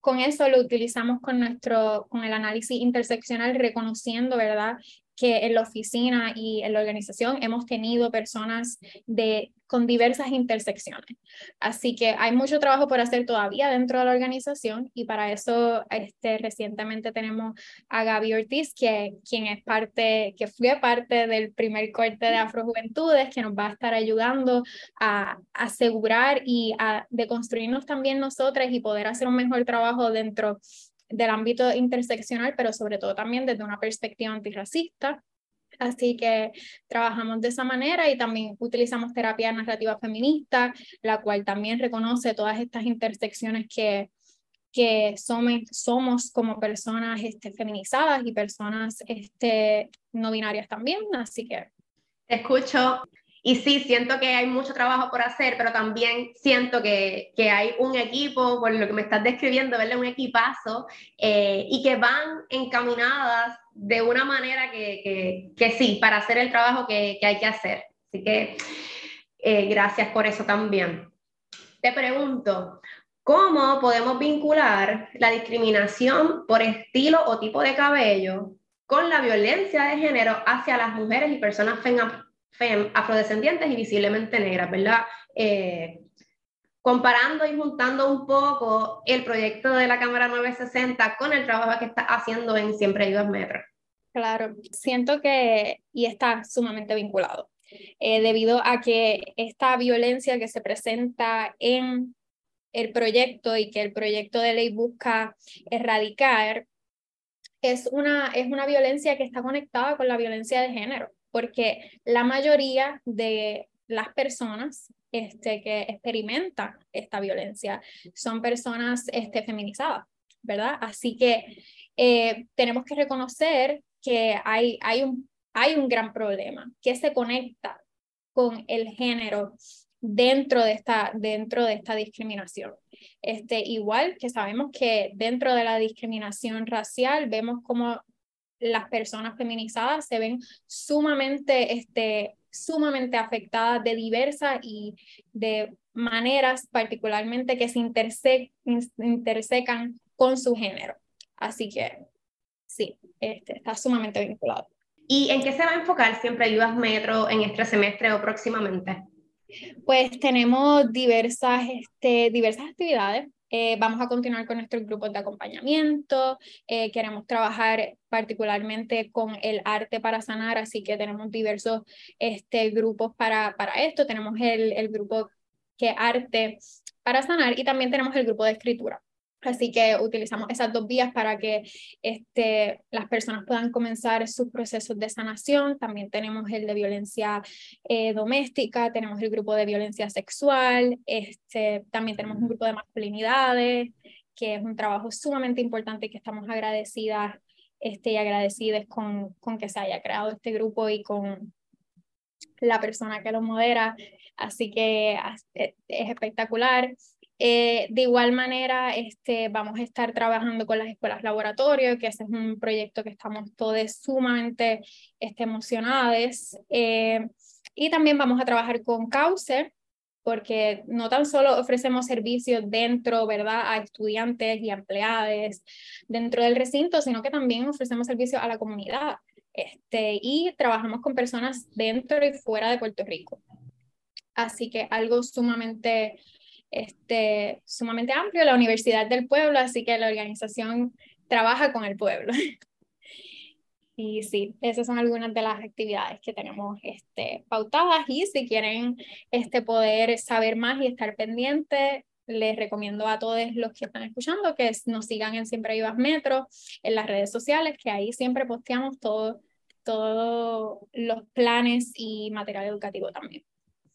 con eso lo utilizamos con nuestro, con el análisis interseccional, reconociendo, ¿verdad? que en la oficina y en la organización hemos tenido personas de con diversas intersecciones. Así que hay mucho trabajo por hacer todavía dentro de la organización y para eso este, recientemente tenemos a Gaby Ortiz, que, quien es parte, que fue parte del primer corte de Afrojuventudes, que nos va a estar ayudando a, asegurar y a deconstruirnos también nosotras y poder hacer un mejor trabajo dentro del ámbito interseccional, pero sobre todo también desde una perspectiva antirracista Así que trabajamos de esa manera y también utilizamos terapia narrativa feminista, la cual también reconoce todas estas intersecciones que, que somos, somos como personas este, feminizadas y personas este, no binarias también. Así que...
escucho y sí, siento que hay mucho trabajo por hacer, pero también siento que, que hay un equipo, por lo que me estás describiendo, ¿verdad? Un equipazo, eh, y que van encaminadas de una manera que, que, sí, para hacer el trabajo que, que hay que hacer. Así que eh, gracias por eso también. Te pregunto, ¿Cómo podemos vincular la discriminación por estilo o tipo de cabello con la violencia de género hacia las mujeres y personas fem, afrodescendientes y visiblemente negras, ¿verdad? Eh, comparando y juntando un poco el proyecto de la Cámara 960 con el trabajo que está haciendo en Siempre Ayudas Metro.
Claro, siento que, y está sumamente vinculado, eh, debido a que esta violencia que se presenta en el proyecto y que el proyecto de ley busca erradicar, es una, es una violencia que está conectada con la violencia de género, porque la mayoría de las personas este, que experimentan esta violencia son personas este, feminizadas, ¿verdad? Así que eh, tenemos que reconocer que hay, hay, un, hay un gran problema que se conecta con el género dentro de esta, dentro de esta discriminación. Este, igual que sabemos que dentro de la discriminación racial vemos como las personas feminizadas se ven sumamente, este, sumamente afectadas de diversas y de maneras particularmente que se intersecan con su género. Así que sí, este, está sumamente vinculado.
¿Y en qué se va a enfocar siempre Ayudas Metro en este semestre o próximamente?
Pues tenemos diversas, este, diversas actividades. Eh, vamos a continuar con nuestros grupos de acompañamiento. Eh, queremos trabajar particularmente con el arte para sanar, así que tenemos diversos este, grupos para, para esto. Tenemos el, el grupo que arte para sanar y también tenemos el grupo de escritura. Así que utilizamos esas dos vías para que este, las personas puedan comenzar sus procesos de sanación. También tenemos el de violencia eh, doméstica, tenemos el grupo de violencia sexual, este, también tenemos un grupo de masculinidades, que es un trabajo sumamente importante y que estamos agradecidas este, y agradecidas con, con que se haya creado este grupo y con la persona que lo modera. Así que es espectacular. Eh, de igual manera, este, vamos a estar trabajando con las escuelas laboratorio, que ese es un proyecto que estamos todos sumamente este, emocionados. Eh, y también vamos a trabajar con Cauce, porque no tan solo ofrecemos servicios dentro, ¿verdad?, a estudiantes y empleados dentro del recinto, sino que también ofrecemos servicios a la comunidad. Este, y trabajamos con personas dentro y fuera de Puerto Rico. Así que algo sumamente este, sumamente amplio, la Universidad del Pueblo, así que la organización trabaja con el pueblo. (laughs) Y sí, esas son algunas de las actividades que tenemos este, pautadas y si quieren este, poder saber más y estar pendientes, les recomiendo a todos los que están escuchando que nos sigan en Siempre Vivas Metro, en las redes sociales, que ahí siempre posteamos todos todo los planes y material educativo también.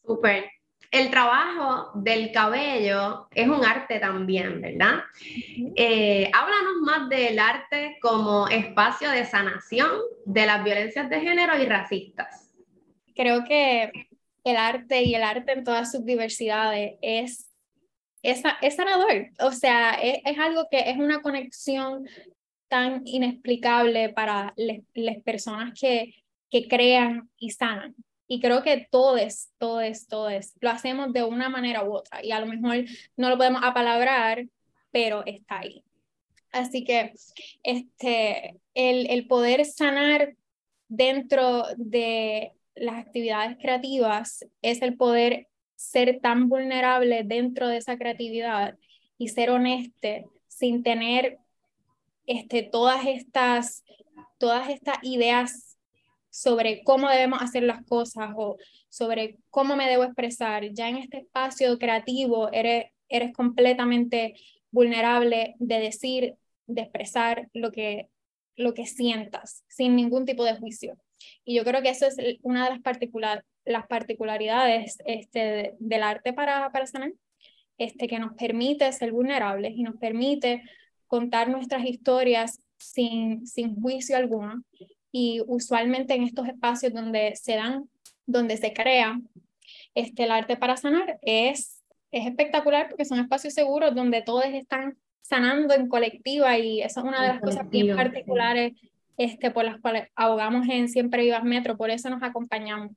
Súper el trabajo del cabello es un arte también, ¿verdad? Eh, háblanos más del arte como espacio de sanación de las violencias de género y racistas.
Creo que el arte y el arte en todas sus diversidades es, es, sanador. O sea, es, algo que es una conexión tan inexplicable para las personas que, que crean y sanan. Y creo que todos, todos, todos lo hacemos de una manera u otra. Y a lo mejor no lo podemos apalabrar, pero está ahí. Así que este, el, el poder sanar dentro de las actividades creativas es el poder ser tan vulnerable dentro de esa creatividad y ser honesto sin tener este, todas, estas, todas estas ideas sobre cómo debemos hacer las cosas o sobre cómo me debo expresar. Ya en este espacio creativo eres, eres completamente vulnerable de decir, de expresar lo que, lo que sientas sin ningún tipo de juicio. Y yo creo que eso es una de las, particular, las particularidades este, del arte para, para sanar, este, que nos permite ser vulnerables y nos permite contar nuestras historias sin, sin juicio alguno y usualmente en estos espacios donde se dan, donde se crea este, el arte para sanar es, es espectacular porque son espacios seguros donde todos están sanando en colectiva y esa es una de las cosas bien particulares este, por las cuales abogamos en Siempre Vivas Metro, por eso nos acompañamos.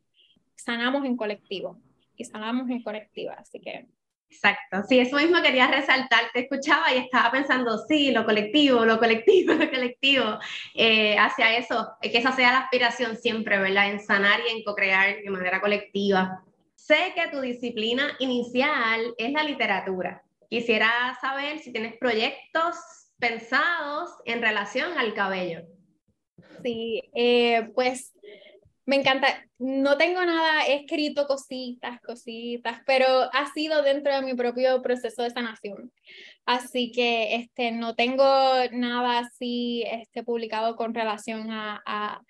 Sanamos en colectivo y sanamos en colectiva, así que
Exacto, sí, eso mismo quería resaltar, te escuchaba y estaba pensando, sí, lo colectivo, lo colectivo, (laughs) lo colectivo, eh, hacia eso, que esa sea la aspiración siempre, ¿verdad? En sanar y en co-crear de manera colectiva. Sé que tu disciplina inicial es la literatura. Quisiera saber si tienes proyectos pensados en relación al cabello.
Sí, eh, pues me encanta, no tengo nada escrito, cositas, cositas, pero ha sido dentro de mi propio proceso de sanación. Así que este, no tengo nada así este, publicado con relación a, a,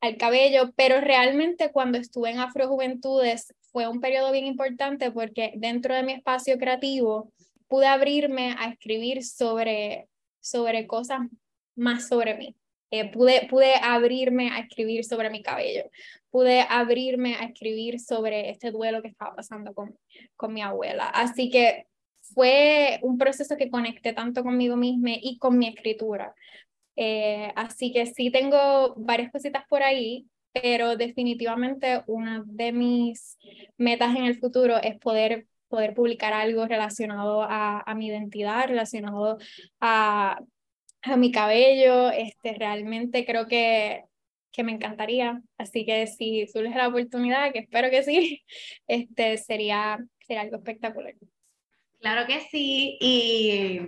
al cabello, pero realmente cuando estuve en Afrojuventudes fue un periodo bien importante porque dentro de mi espacio creativo pude abrirme a escribir sobre, sobre cosas más sobre mí. Eh, pude, pude abrirme a escribir sobre mi cabello, pude abrirme a escribir sobre este duelo que estaba pasando con, con mi abuela. Así que fue un proceso que conecté tanto conmigo misma y con mi escritura. Eh, así que sí tengo varias cositas por ahí, pero definitivamente una de mis metas en el futuro es poder poder publicar algo relacionado a, a mi identidad, relacionado a a mi cabello, este, realmente creo que, que me encantaría. Así que si surge la oportunidad, que espero que sí, (laughs) este, sería, sería algo espectacular.
Claro que sí, y,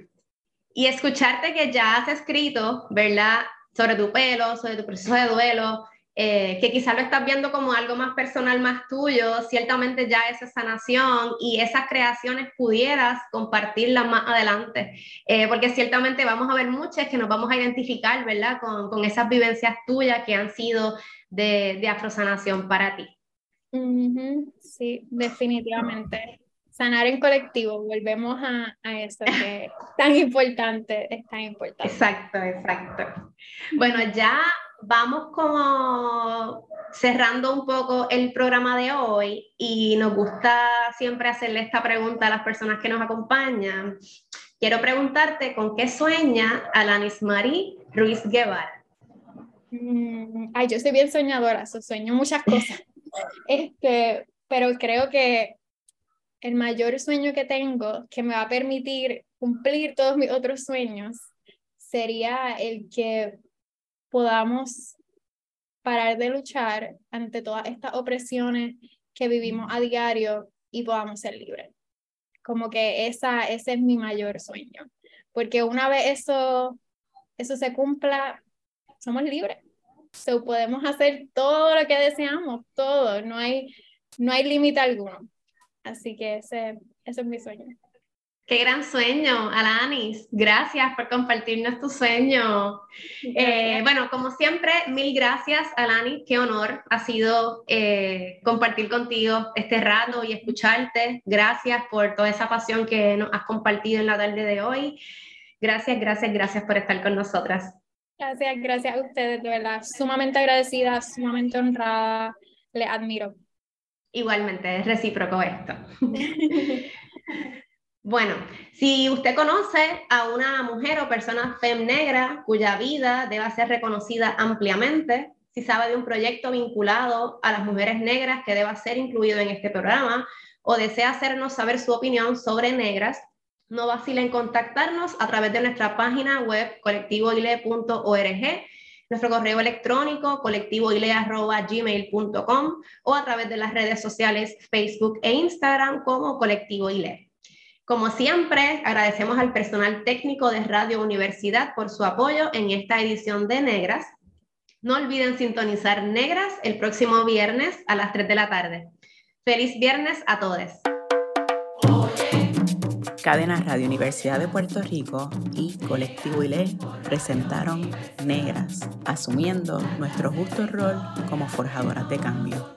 y escucharte que ya has escrito, ¿verdad? Sobre tu pelo, sobre tu proceso de duelo, eh, que quizás lo estás viendo como algo más personal, más tuyo, ciertamente ya esa sanación y esas creaciones pudieras compartirlas más adelante, eh, porque ciertamente vamos a ver muchas que nos vamos a identificar, ¿verdad? Con, con esas vivencias tuyas que han sido de, de afrosanación para ti.
Sí, definitivamente. Sanar en colectivo, volvemos a, a eso que es tan importante, es tan importante.
Exacto, exacto. Bueno, ya vamos como cerrando un poco el programa de hoy y nos gusta siempre hacerle esta pregunta a las personas que nos acompañan. Quiero preguntarte con qué sueña Alanis Marie Ruiz Guevara.
Mm, ay, yo soy bien soñadora, so sueño muchas cosas. (laughs) este, pero creo que el mayor sueño que tengo que me va a permitir cumplir todos mis otros sueños sería el que podamos parar de luchar ante todas estas opresiones que vivimos a diario y podamos ser libres. Como que esa, ese es mi mayor sueño, porque una vez eso, eso se cumpla, somos libres. So, podemos hacer todo lo que deseamos, todo, no hay, no hay límite alguno. Así que ese, ese es mi sueño.
Qué gran sueño, Alanis. Gracias por compartirnos tu sueño. Eh, bueno, como siempre, mil gracias, Alanis. Qué honor ha sido eh, compartir contigo este rato y escucharte. Gracias por toda esa pasión que nos has compartido en la tarde de hoy. Gracias, gracias, gracias por estar con nosotras.
Gracias, gracias a ustedes, de verdad. Sumamente agradecida, sumamente honrada. Le admiro.
Igualmente, es recíproco esto. (laughs) Bueno, si usted conoce a una mujer o persona fem negra cuya vida deba ser reconocida ampliamente, si sabe de un proyecto vinculado a las mujeres negras que deba ser incluido en este programa o desea hacernos saber su opinión sobre negras, no vacile en contactarnos a través de nuestra página web colectivoile.org, nuestro correo electrónico colectivoile.gmail.com o a través de las redes sociales Facebook e Instagram como Colectivo Ile. Como siempre, agradecemos al personal técnico de Radio Universidad por su apoyo en esta edición de Negras. No olviden sintonizar Negras el próximo viernes a las 3 de la tarde. Feliz viernes a todos.
Cadena Radio Universidad de Puerto Rico y Colectivo ILE presentaron Negras, asumiendo nuestro justo rol como forjadoras de cambio.